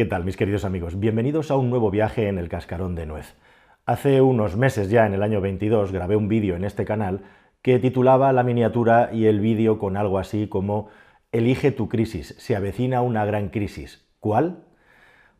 ¿Qué tal, mis queridos amigos? Bienvenidos a un nuevo viaje en el cascarón de nuez. Hace unos meses ya, en el año 22, grabé un vídeo en este canal que titulaba la miniatura y el vídeo con algo así como Elige tu crisis, se avecina una gran crisis. ¿Cuál?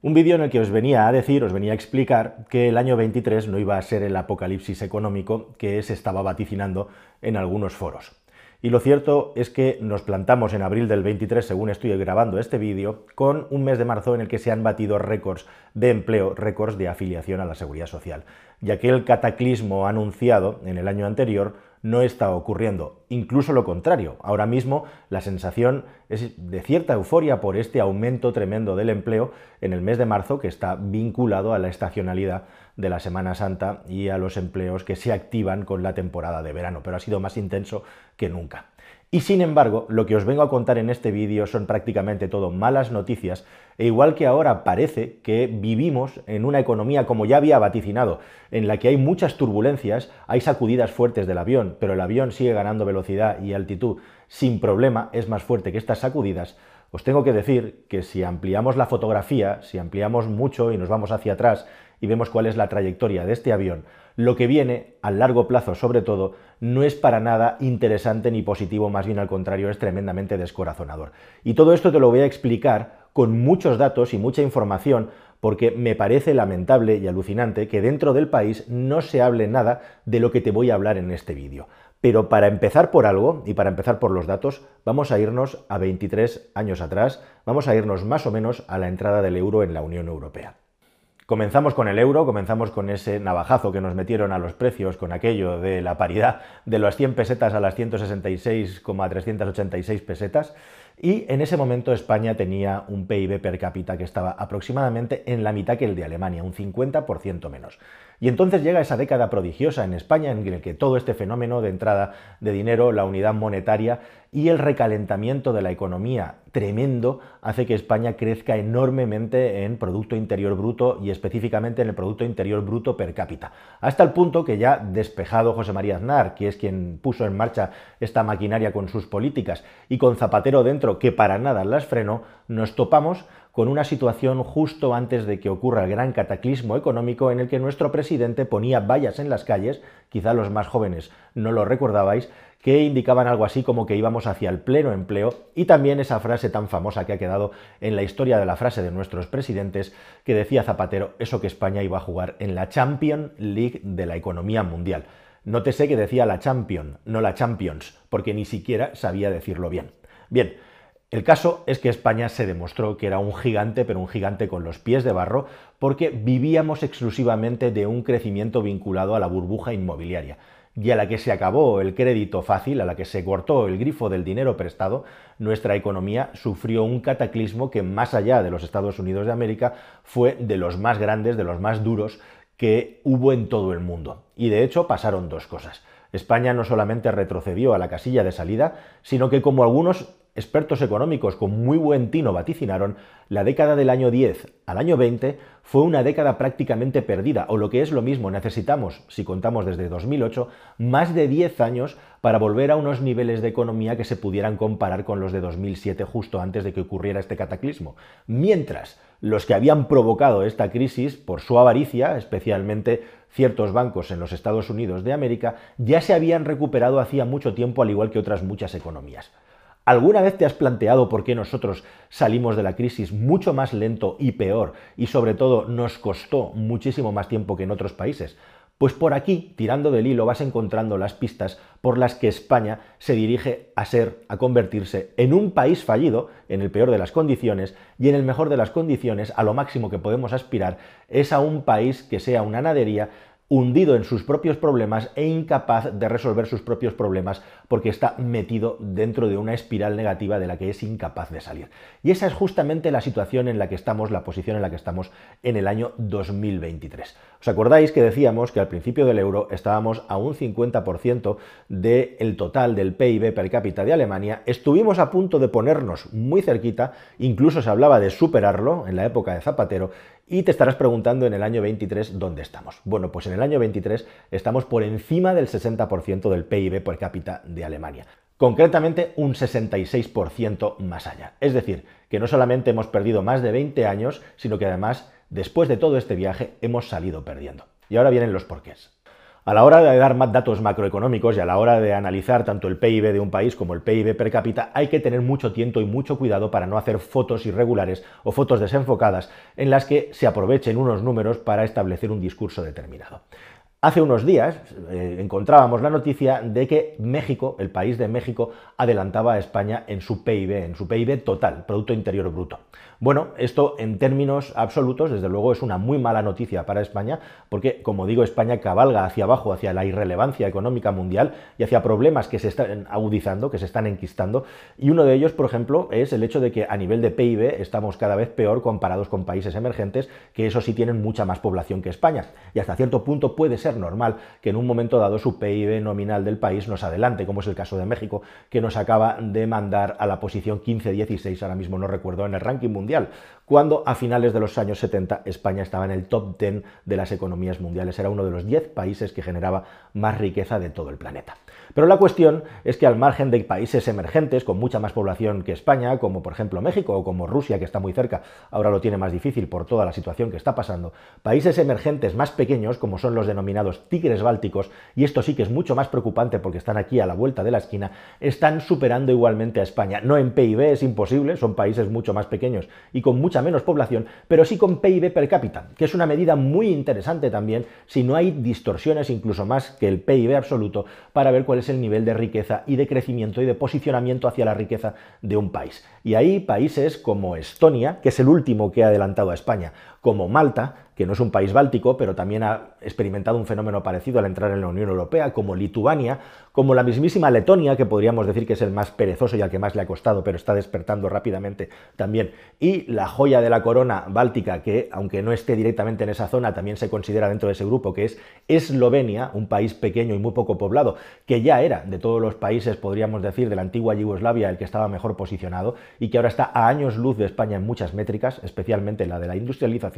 Un vídeo en el que os venía a decir, os venía a explicar que el año 23 no iba a ser el apocalipsis económico que se estaba vaticinando en algunos foros. Y lo cierto es que nos plantamos en abril del 23, según estoy grabando este vídeo, con un mes de marzo en el que se han batido récords de empleo, récords de afiliación a la seguridad social. Y aquel cataclismo anunciado en el año anterior no está ocurriendo. Incluso lo contrario. Ahora mismo la sensación es de cierta euforia por este aumento tremendo del empleo en el mes de marzo que está vinculado a la estacionalidad de la Semana Santa y a los empleos que se activan con la temporada de verano, pero ha sido más intenso que nunca. Y sin embargo, lo que os vengo a contar en este vídeo son prácticamente todo malas noticias, e igual que ahora parece que vivimos en una economía, como ya había vaticinado, en la que hay muchas turbulencias, hay sacudidas fuertes del avión, pero el avión sigue ganando velocidad y altitud sin problema, es más fuerte que estas sacudidas, os tengo que decir que si ampliamos la fotografía, si ampliamos mucho y nos vamos hacia atrás y vemos cuál es la trayectoria de este avión, lo que viene, a largo plazo sobre todo, no es para nada interesante ni positivo, más bien al contrario, es tremendamente descorazonador. Y todo esto te lo voy a explicar con muchos datos y mucha información, porque me parece lamentable y alucinante que dentro del país no se hable nada de lo que te voy a hablar en este vídeo. Pero para empezar por algo, y para empezar por los datos, vamos a irnos a 23 años atrás, vamos a irnos más o menos a la entrada del euro en la Unión Europea. Comenzamos con el euro, comenzamos con ese navajazo que nos metieron a los precios, con aquello de la paridad de las 100 pesetas a las 166,386 pesetas, y en ese momento España tenía un PIB per cápita que estaba aproximadamente en la mitad que el de Alemania, un 50% menos. Y entonces llega esa década prodigiosa en España en el que todo este fenómeno de entrada de dinero, la unidad monetaria y el recalentamiento de la economía tremendo hace que España crezca enormemente en Producto Interior Bruto y específicamente en el Producto Interior Bruto per cápita. Hasta el punto que ya despejado José María Aznar, que es quien puso en marcha esta maquinaria con sus políticas, y con Zapatero dentro, que para nada las frenó, nos topamos con una situación justo antes de que ocurra el gran cataclismo económico en el que nuestro presidente ponía vallas en las calles, quizá los más jóvenes no lo recordabais, que indicaban algo así como que íbamos hacia el pleno empleo y también esa frase tan famosa que ha quedado en la historia de la frase de nuestros presidentes que decía Zapatero eso que España iba a jugar en la Champions League de la economía mundial. Nótese que decía la Champion, no la Champions, porque ni siquiera sabía decirlo bien. Bien, el caso es que España se demostró que era un gigante, pero un gigante con los pies de barro, porque vivíamos exclusivamente de un crecimiento vinculado a la burbuja inmobiliaria. Y a la que se acabó el crédito fácil, a la que se cortó el grifo del dinero prestado, nuestra economía sufrió un cataclismo que más allá de los Estados Unidos de América fue de los más grandes, de los más duros que hubo en todo el mundo. Y de hecho pasaron dos cosas. España no solamente retrocedió a la casilla de salida, sino que como algunos expertos económicos con muy buen tino vaticinaron, la década del año 10 al año 20 fue una década prácticamente perdida, o lo que es lo mismo, necesitamos, si contamos desde 2008, más de 10 años para volver a unos niveles de economía que se pudieran comparar con los de 2007 justo antes de que ocurriera este cataclismo. Mientras, los que habían provocado esta crisis por su avaricia, especialmente ciertos bancos en los Estados Unidos de América, ya se habían recuperado hacía mucho tiempo al igual que otras muchas economías. ¿Alguna vez te has planteado por qué nosotros salimos de la crisis mucho más lento y peor y sobre todo nos costó muchísimo más tiempo que en otros países? Pues por aquí, tirando del hilo, vas encontrando las pistas por las que España se dirige a ser, a convertirse en un país fallido, en el peor de las condiciones, y en el mejor de las condiciones, a lo máximo que podemos aspirar, es a un país que sea una nadería hundido en sus propios problemas e incapaz de resolver sus propios problemas porque está metido dentro de una espiral negativa de la que es incapaz de salir. Y esa es justamente la situación en la que estamos, la posición en la que estamos en el año 2023. ¿Os acordáis que decíamos que al principio del euro estábamos a un 50% del total del PIB per cápita de Alemania? Estuvimos a punto de ponernos muy cerquita, incluso se hablaba de superarlo en la época de Zapatero, y te estarás preguntando en el año 23 dónde estamos. Bueno, pues en el año 23 estamos por encima del 60% del PIB per cápita de Alemania. Concretamente un 66% más allá. Es decir, que no solamente hemos perdido más de 20 años, sino que además, después de todo este viaje, hemos salido perdiendo. Y ahora vienen los porqués. A la hora de dar más datos macroeconómicos y a la hora de analizar tanto el PIB de un país como el PIB per cápita, hay que tener mucho tiento y mucho cuidado para no hacer fotos irregulares o fotos desenfocadas en las que se aprovechen unos números para establecer un discurso determinado. Hace unos días eh, encontrábamos la noticia de que México, el país de México, adelantaba a España en su PIB, en su PIB total, Producto Interior Bruto. Bueno, esto en términos absolutos, desde luego, es una muy mala noticia para España, porque, como digo, España cabalga hacia abajo, hacia la irrelevancia económica mundial y hacia problemas que se están agudizando, que se están enquistando. Y uno de ellos, por ejemplo, es el hecho de que a nivel de PIB estamos cada vez peor comparados con países emergentes, que eso sí tienen mucha más población que España. Y hasta cierto punto puede ser normal que en un momento dado su PIB nominal del país nos adelante, como es el caso de México, que nos acaba de mandar a la posición 15-16, ahora mismo no recuerdo, en el ranking mundial cuando a finales de los años 70 España estaba en el top 10 de las economías mundiales, era uno de los 10 países que generaba más riqueza de todo el planeta. Pero la cuestión es que al margen de países emergentes con mucha más población que España, como por ejemplo México o como Rusia, que está muy cerca, ahora lo tiene más difícil por toda la situación que está pasando, países emergentes más pequeños, como son los denominados tigres bálticos, y esto sí que es mucho más preocupante porque están aquí a la vuelta de la esquina, están superando igualmente a España. No en PIB, es imposible, son países mucho más pequeños y con mucha menos población, pero sí con PIB per cápita, que es una medida muy interesante también si no hay distorsiones incluso más que el PIB absoluto para ver cuál es el nivel de riqueza y de crecimiento y de posicionamiento hacia la riqueza de un país. Y ahí países como Estonia, que es el último que ha adelantado a España, como Malta, que no es un país báltico, pero también ha experimentado un fenómeno parecido al entrar en la Unión Europea, como Lituania, como la mismísima Letonia, que podríamos decir que es el más perezoso y al que más le ha costado, pero está despertando rápidamente también, y la joya de la corona báltica, que aunque no esté directamente en esa zona, también se considera dentro de ese grupo, que es Eslovenia, un país pequeño y muy poco poblado, que ya era de todos los países, podríamos decir, de la antigua Yugoslavia, el que estaba mejor posicionado, y que ahora está a años luz de España en muchas métricas, especialmente la de la industrialización,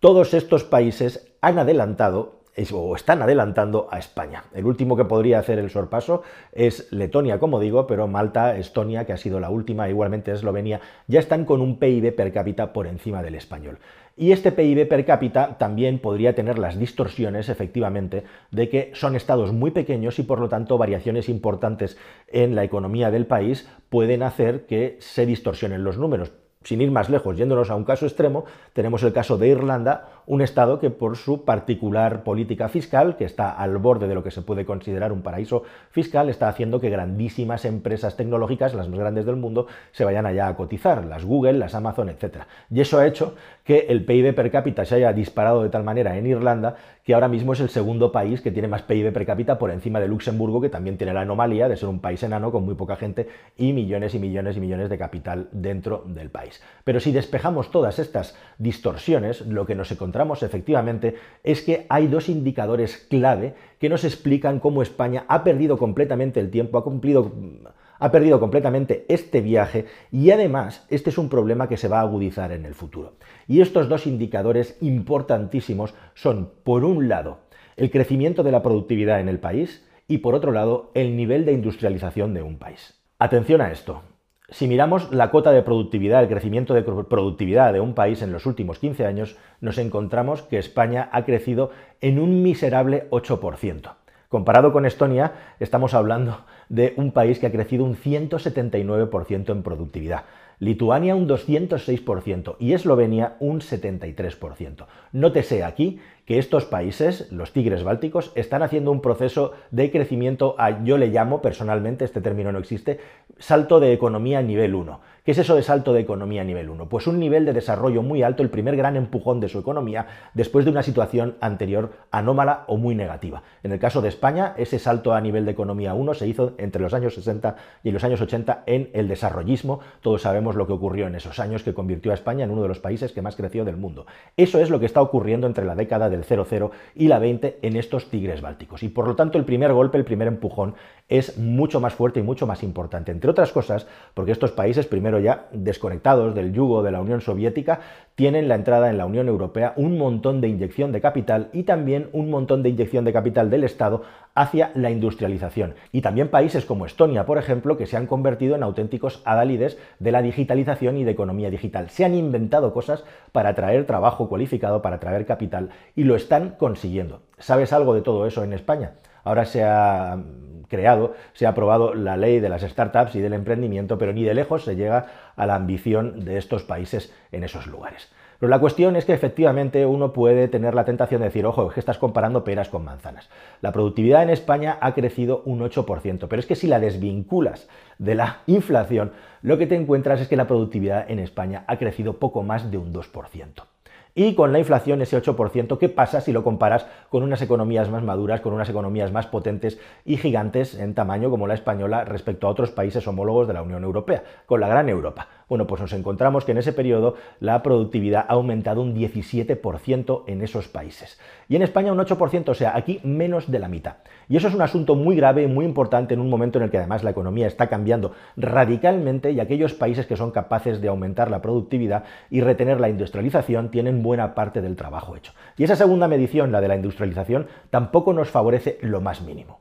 todos estos países han adelantado o están adelantando a España. El último que podría hacer el sorpaso es Letonia, como digo, pero Malta, Estonia, que ha sido la última, igualmente Eslovenia, ya están con un PIB per cápita por encima del español. Y este PIB per cápita también podría tener las distorsiones, efectivamente, de que son estados muy pequeños y por lo tanto variaciones importantes en la economía del país pueden hacer que se distorsionen los números sin ir más lejos, yéndonos a un caso extremo, tenemos el caso de Irlanda, un Estado que por su particular política fiscal, que está al borde de lo que se puede considerar un paraíso fiscal, está haciendo que grandísimas empresas tecnológicas, las más grandes del mundo, se vayan allá a cotizar, las Google, las Amazon, etc. Y eso ha hecho que el PIB per cápita se haya disparado de tal manera en Irlanda que ahora mismo es el segundo país que tiene más PIB per cápita por encima de Luxemburgo, que también tiene la anomalía de ser un país enano con muy poca gente y millones y millones y millones de capital dentro del país. Pero si despejamos todas estas distorsiones, lo que nos encontramos efectivamente es que hay dos indicadores clave que nos explican cómo España ha perdido completamente el tiempo, ha cumplido ha perdido completamente este viaje y además este es un problema que se va a agudizar en el futuro. Y estos dos indicadores importantísimos son, por un lado, el crecimiento de la productividad en el país y, por otro lado, el nivel de industrialización de un país. Atención a esto. Si miramos la cota de productividad, el crecimiento de productividad de un país en los últimos 15 años, nos encontramos que España ha crecido en un miserable 8%. Comparado con Estonia, estamos hablando de un país que ha crecido un 179% en productividad. Lituania un 206% y Eslovenia un 73%. Nótese aquí que estos países, los tigres bálticos, están haciendo un proceso de crecimiento, a, yo le llamo personalmente, este término no existe, salto de economía nivel 1. ¿Qué es eso de salto de economía nivel 1? Pues un nivel de desarrollo muy alto, el primer gran empujón de su economía después de una situación anterior anómala o muy negativa. En el caso de España, ese salto a nivel de economía 1 se hizo entre los años 60 y los años 80 en el desarrollismo. Todos sabemos lo que ocurrió en esos años que convirtió a España en uno de los países que más creció del mundo. Eso es lo que está ocurriendo entre la década del del 0,0 y la 20 en estos tigres bálticos. Y por lo tanto el primer golpe, el primer empujón es mucho más fuerte y mucho más importante, entre otras cosas porque estos países, primero ya desconectados del yugo de la Unión Soviética, tienen la entrada en la Unión Europea un montón de inyección de capital y también un montón de inyección de capital del Estado hacia la industrialización. Y también países como Estonia, por ejemplo, que se han convertido en auténticos adálides de la digitalización y de economía digital. Se han inventado cosas para atraer trabajo cualificado, para atraer capital y lo están consiguiendo. ¿Sabes algo de todo eso en España? Ahora se ha creado, se ha aprobado la ley de las startups y del emprendimiento, pero ni de lejos se llega a la ambición de estos países en esos lugares. Pero la cuestión es que efectivamente uno puede tener la tentación de decir, ojo, es que estás comparando peras con manzanas. La productividad en España ha crecido un 8%, pero es que si la desvinculas de la inflación, lo que te encuentras es que la productividad en España ha crecido poco más de un 2% y con la inflación ese 8%, ¿qué pasa si lo comparas con unas economías más maduras, con unas economías más potentes y gigantes en tamaño como la española respecto a otros países homólogos de la Unión Europea, con la gran Europa? Bueno, pues nos encontramos que en ese periodo la productividad ha aumentado un 17% en esos países. Y en España un 8%, o sea, aquí menos de la mitad. Y eso es un asunto muy grave y muy importante en un momento en el que además la economía está cambiando radicalmente y aquellos países que son capaces de aumentar la productividad y retener la industrialización tienen buena parte del trabajo hecho. Y esa segunda medición, la de la industrialización, tampoco nos favorece lo más mínimo.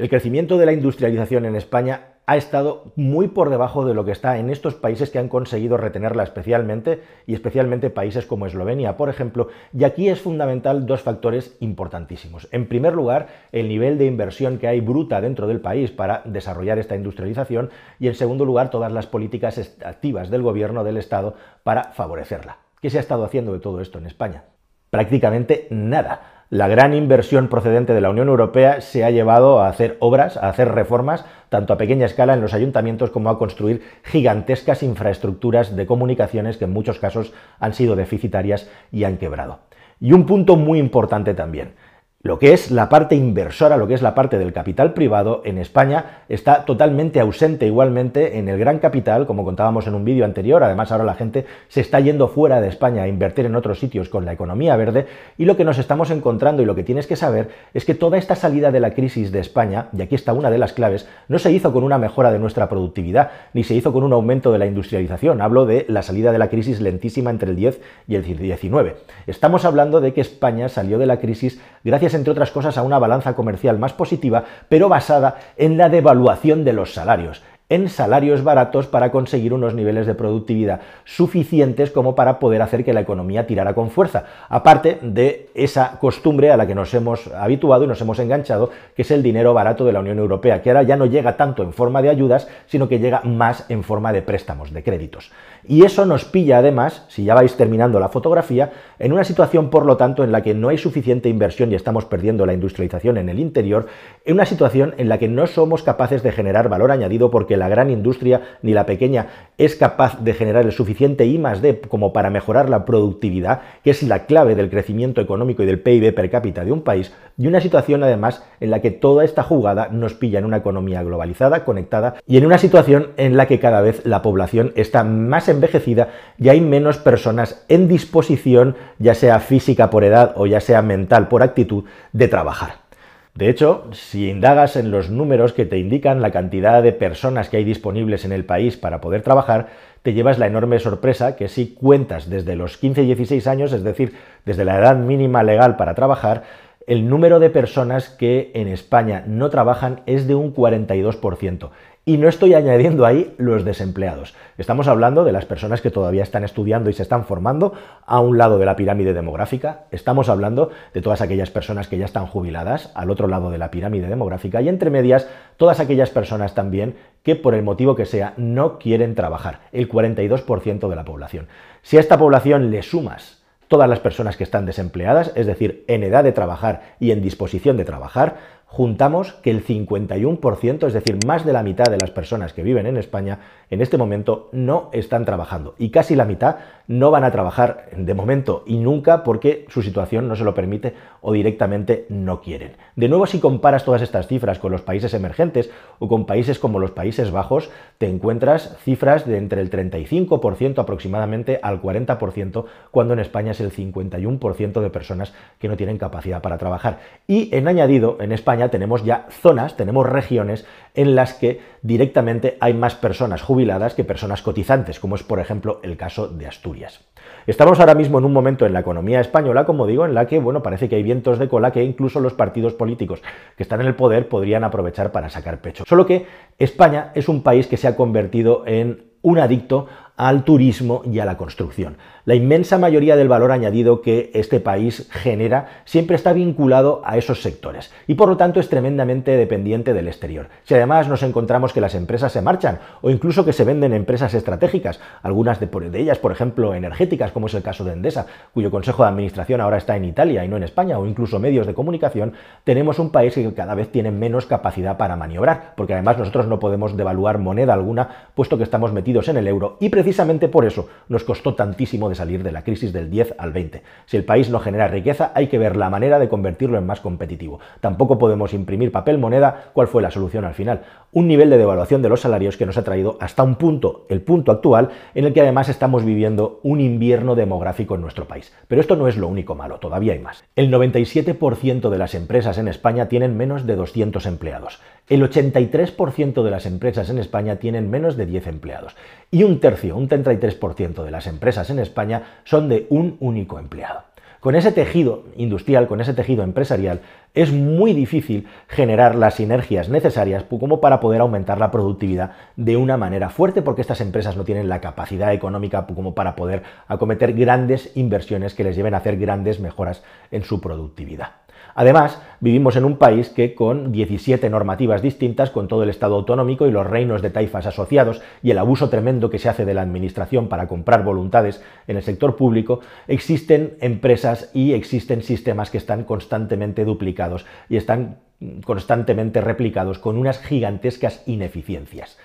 El crecimiento de la industrialización en España ha estado muy por debajo de lo que está en estos países que han conseguido retenerla especialmente y especialmente países como Eslovenia, por ejemplo, y aquí es fundamental dos factores importantísimos. En primer lugar, el nivel de inversión que hay bruta dentro del país para desarrollar esta industrialización y en segundo lugar, todas las políticas activas del gobierno del Estado para favorecerla. ¿Qué se ha estado haciendo de todo esto en España? Prácticamente nada la gran inversión procedente de la Unión Europea se ha llevado a hacer obras, a hacer reformas, tanto a pequeña escala en los ayuntamientos como a construir gigantescas infraestructuras de comunicaciones que en muchos casos han sido deficitarias y han quebrado. Y un punto muy importante también. Lo que es la parte inversora, lo que es la parte del capital privado en España está totalmente ausente igualmente en el gran capital, como contábamos en un vídeo anterior, además ahora la gente se está yendo fuera de España a invertir en otros sitios con la economía verde. Y lo que nos estamos encontrando y lo que tienes que saber es que toda esta salida de la crisis de España, y aquí está una de las claves, no se hizo con una mejora de nuestra productividad, ni se hizo con un aumento de la industrialización, hablo de la salida de la crisis lentísima entre el 10 y el 19. Estamos hablando de que España salió de la crisis gracias entre otras cosas, a una balanza comercial más positiva, pero basada en la devaluación de los salarios en salarios baratos para conseguir unos niveles de productividad suficientes como para poder hacer que la economía tirara con fuerza, aparte de esa costumbre a la que nos hemos habituado y nos hemos enganchado, que es el dinero barato de la Unión Europea, que ahora ya no llega tanto en forma de ayudas, sino que llega más en forma de préstamos, de créditos. Y eso nos pilla además, si ya vais terminando la fotografía, en una situación por lo tanto en la que no hay suficiente inversión y estamos perdiendo la industrialización en el interior, en una situación en la que no somos capaces de generar valor añadido porque la gran industria ni la pequeña es capaz de generar el suficiente I D como para mejorar la productividad, que es la clave del crecimiento económico y del PIB per cápita de un país, y una situación además en la que toda esta jugada nos pilla en una economía globalizada, conectada, y en una situación en la que cada vez la población está más envejecida y hay menos personas en disposición, ya sea física por edad o ya sea mental por actitud, de trabajar. De hecho, si indagas en los números que te indican la cantidad de personas que hay disponibles en el país para poder trabajar, te llevas la enorme sorpresa que si cuentas desde los 15 y 16 años, es decir, desde la edad mínima legal para trabajar, el número de personas que en España no trabajan es de un 42%. Y no estoy añadiendo ahí los desempleados. Estamos hablando de las personas que todavía están estudiando y se están formando a un lado de la pirámide demográfica. Estamos hablando de todas aquellas personas que ya están jubiladas al otro lado de la pirámide demográfica. Y entre medias, todas aquellas personas también que por el motivo que sea no quieren trabajar. El 42% de la población. Si a esta población le sumas todas las personas que están desempleadas, es decir, en edad de trabajar y en disposición de trabajar, juntamos que el 51%, es decir, más de la mitad de las personas que viven en España en este momento no están trabajando y casi la mitad no van a trabajar de momento y nunca porque su situación no se lo permite o directamente no quieren. De nuevo, si comparas todas estas cifras con los países emergentes o con países como los Países Bajos, te encuentras cifras de entre el 35% aproximadamente al 40%, cuando en España es el 51% de personas que no tienen capacidad para trabajar. Y en añadido, en España tenemos ya zonas, tenemos regiones en las que directamente hay más personas jubiladas que personas cotizantes, como es por ejemplo el caso de Asturias. Estamos ahora mismo en un momento en la economía española, como digo, en la que, bueno, parece que hay vientos de cola que incluso los partidos políticos que están en el poder podrían aprovechar para sacar pecho. Solo que España es un país que se ha convertido en un adicto al turismo y a la construcción. La inmensa mayoría del valor añadido que este país genera siempre está vinculado a esos sectores y por lo tanto es tremendamente dependiente del exterior. Si además nos encontramos que las empresas se marchan o incluso que se venden empresas estratégicas, algunas de, ellas, por ejemplo, energéticas, como es el caso de Endesa, cuyo consejo de administración ahora está en Italia y no en España, o incluso medios de comunicación, tenemos un país que cada vez tiene menos capacidad para maniobrar, porque además nosotros no podemos devaluar moneda alguna, puesto que estamos metidos en el euro y precisamente por eso nos costó tantísimo de salir de la crisis del 10 al 20. Si el país no genera riqueza, hay que ver la manera de convertirlo en más competitivo. Tampoco podemos imprimir papel moneda. ¿Cuál fue la solución al final? Un nivel de devaluación de los salarios que nos ha traído hasta un punto, el punto actual, en el que además estamos viviendo un invierno demográfico en nuestro país. Pero esto no es lo único malo, todavía hay más. El 97% de las empresas en España tienen menos de 200 empleados. El 83% de las empresas en España tienen menos de 10 empleados. Y un tercio, un 33% de las empresas en España son de un único empleado. Con ese tejido industrial, con ese tejido empresarial, es muy difícil generar las sinergias necesarias como para poder aumentar la productividad de una manera fuerte, porque estas empresas no tienen la capacidad económica como para poder acometer grandes inversiones que les lleven a hacer grandes mejoras en su productividad. Además, vivimos en un país que con 17 normativas distintas, con todo el Estado autonómico y los reinos de taifas asociados y el abuso tremendo que se hace de la Administración para comprar voluntades en el sector público, existen empresas y existen sistemas que están constantemente duplicados y están constantemente replicados con unas gigantescas ineficiencias.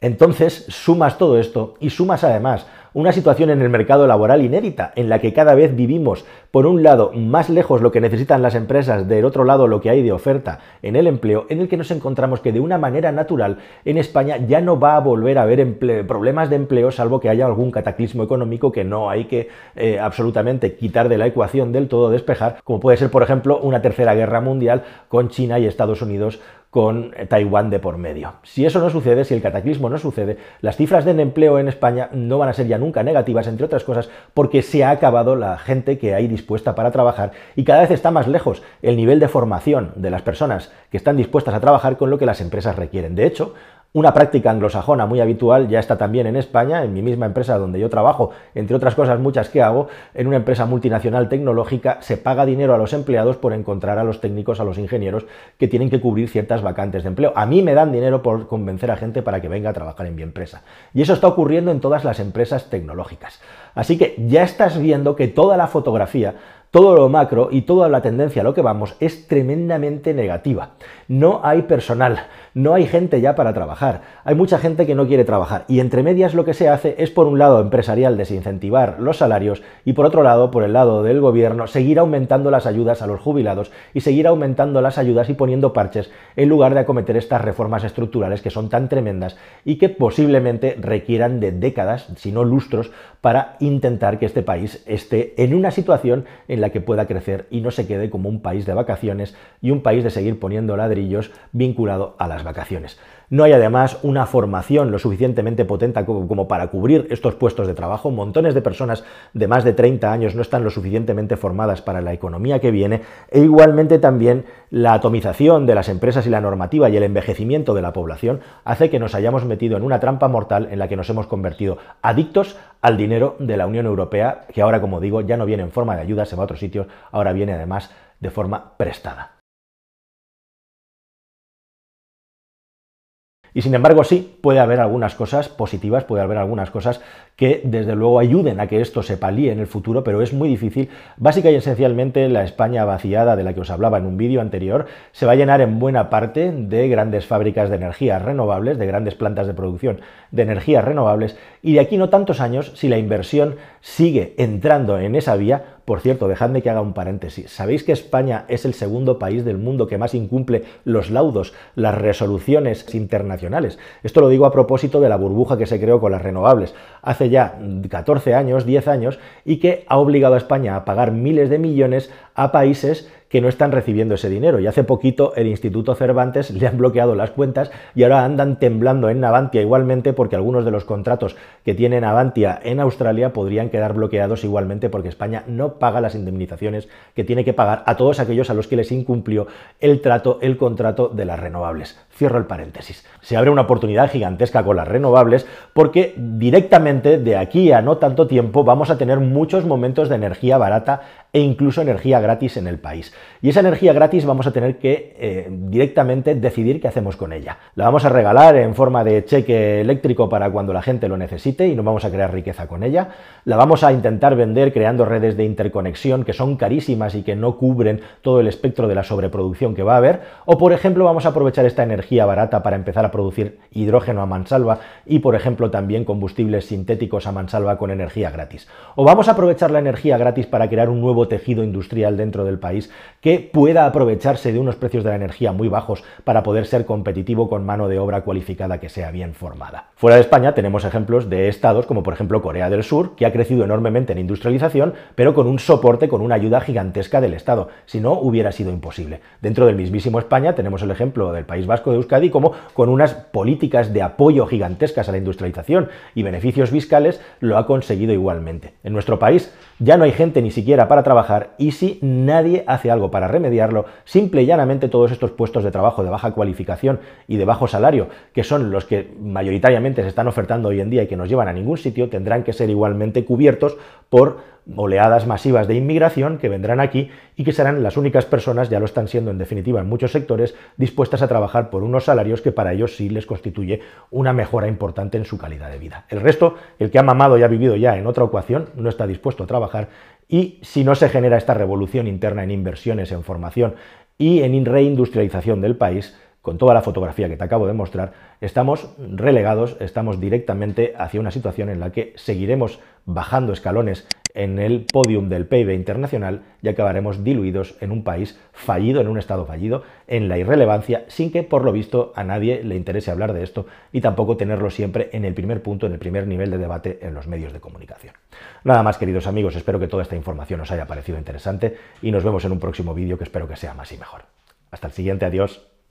Entonces, sumas todo esto y sumas además una situación en el mercado laboral inédita, en la que cada vez vivimos, por un lado, más lejos lo que necesitan las empresas, del otro lado lo que hay de oferta en el empleo, en el que nos encontramos que de una manera natural en España ya no va a volver a haber problemas de empleo, salvo que haya algún cataclismo económico que no hay que eh, absolutamente quitar de la ecuación del todo, despejar, como puede ser, por ejemplo, una tercera guerra mundial con China y Estados Unidos con Taiwán de por medio. Si eso no sucede, si el cataclismo no sucede, las cifras de empleo en España no van a ser ya nunca negativas, entre otras cosas, porque se ha acabado la gente que hay dispuesta para trabajar y cada vez está más lejos el nivel de formación de las personas que están dispuestas a trabajar con lo que las empresas requieren. De hecho, una práctica anglosajona muy habitual ya está también en España, en mi misma empresa donde yo trabajo, entre otras cosas muchas que hago, en una empresa multinacional tecnológica se paga dinero a los empleados por encontrar a los técnicos, a los ingenieros que tienen que cubrir ciertas vacantes de empleo. A mí me dan dinero por convencer a gente para que venga a trabajar en mi empresa. Y eso está ocurriendo en todas las empresas tecnológicas. Así que ya estás viendo que toda la fotografía todo lo macro y toda la tendencia a lo que vamos es tremendamente negativa. No hay personal, no hay gente ya para trabajar, hay mucha gente que no quiere trabajar. Y entre medias lo que se hace es por un lado empresarial desincentivar los salarios y por otro lado, por el lado del gobierno, seguir aumentando las ayudas a los jubilados y seguir aumentando las ayudas y poniendo parches en lugar de acometer estas reformas estructurales que son tan tremendas y que posiblemente requieran de décadas, si no lustros, para intentar que este país esté en una situación en la que pueda crecer y no se quede como un país de vacaciones y un país de seguir poniendo ladrillos vinculado a vacaciones. No hay además una formación lo suficientemente potente como para cubrir estos puestos de trabajo. Montones de personas de más de 30 años no están lo suficientemente formadas para la economía que viene e igualmente también la atomización de las empresas y la normativa y el envejecimiento de la población hace que nos hayamos metido en una trampa mortal en la que nos hemos convertido adictos al dinero de la Unión Europea, que ahora, como digo, ya no viene en forma de ayuda, se va a otros sitios, ahora viene además de forma prestada. Y sin embargo, sí, puede haber algunas cosas positivas, puede haber algunas cosas que desde luego ayuden a que esto se palíe en el futuro, pero es muy difícil. Básica y esencialmente, la España vaciada de la que os hablaba en un vídeo anterior se va a llenar en buena parte de grandes fábricas de energías renovables, de grandes plantas de producción de energías renovables, y de aquí no tantos años, si la inversión sigue entrando en esa vía, por cierto, dejadme que haga un paréntesis. ¿Sabéis que España es el segundo país del mundo que más incumple los laudos, las resoluciones internacionales? Esto lo digo a propósito de la burbuja que se creó con las renovables hace ya 14 años, 10 años, y que ha obligado a España a pagar miles de millones a países que no están recibiendo ese dinero. Y hace poquito el Instituto Cervantes le han bloqueado las cuentas y ahora andan temblando en Navantia igualmente porque algunos de los contratos que tiene Navantia en Australia podrían quedar bloqueados igualmente porque España no paga las indemnizaciones que tiene que pagar a todos aquellos a los que les incumplió el trato, el contrato de las renovables. Cierro el paréntesis. Se abre una oportunidad gigantesca con las renovables porque directamente de aquí a no tanto tiempo vamos a tener muchos momentos de energía barata e incluso energía gratis en el país. Y esa energía gratis vamos a tener que eh, directamente decidir qué hacemos con ella. La vamos a regalar en forma de cheque eléctrico para cuando la gente lo necesite y no vamos a crear riqueza con ella. La vamos a intentar vender creando redes de interconexión que son carísimas y que no cubren todo el espectro de la sobreproducción que va a haber. O por ejemplo vamos a aprovechar esta energía barata para empezar a producir hidrógeno a mansalva y por ejemplo también combustibles sintéticos a mansalva con energía gratis. O vamos a aprovechar la energía gratis para crear un nuevo tejido industrial dentro del país que pueda aprovecharse de unos precios de la energía muy bajos para poder ser competitivo con mano de obra cualificada que sea bien formada. Fuera de España tenemos ejemplos de estados como por ejemplo Corea del Sur, que ha crecido enormemente en industrialización, pero con un soporte, con una ayuda gigantesca del Estado. Si no, hubiera sido imposible. Dentro del mismísimo España tenemos el ejemplo del País Vasco de Euskadi como con unas políticas de apoyo gigantescas a la industrialización y beneficios fiscales lo ha conseguido igualmente. En nuestro país ya no hay gente ni siquiera para trabajar y si nadie hace algo para remediarlo, simple y llanamente todos estos puestos de trabajo de baja cualificación y de bajo salario, que son los que mayoritariamente se están ofertando hoy en día y que nos llevan a ningún sitio, tendrán que ser igualmente cubiertos por oleadas masivas de inmigración que vendrán aquí y que serán las únicas personas, ya lo están siendo en definitiva en muchos sectores, dispuestas a trabajar por unos salarios que para ellos sí les constituye una mejora importante en su calidad de vida. El resto, el que ha mamado y ha vivido ya en otra ecuación, no está dispuesto a trabajar y si no se genera esta revolución interna en inversiones, en formación y en reindustrialización del país, con toda la fotografía que te acabo de mostrar, estamos relegados, estamos directamente hacia una situación en la que seguiremos bajando escalones en el podium del PIB internacional y acabaremos diluidos en un país fallido, en un estado fallido, en la irrelevancia, sin que por lo visto a nadie le interese hablar de esto y tampoco tenerlo siempre en el primer punto, en el primer nivel de debate en los medios de comunicación. Nada más, queridos amigos, espero que toda esta información os haya parecido interesante y nos vemos en un próximo vídeo que espero que sea más y mejor. Hasta el siguiente, adiós.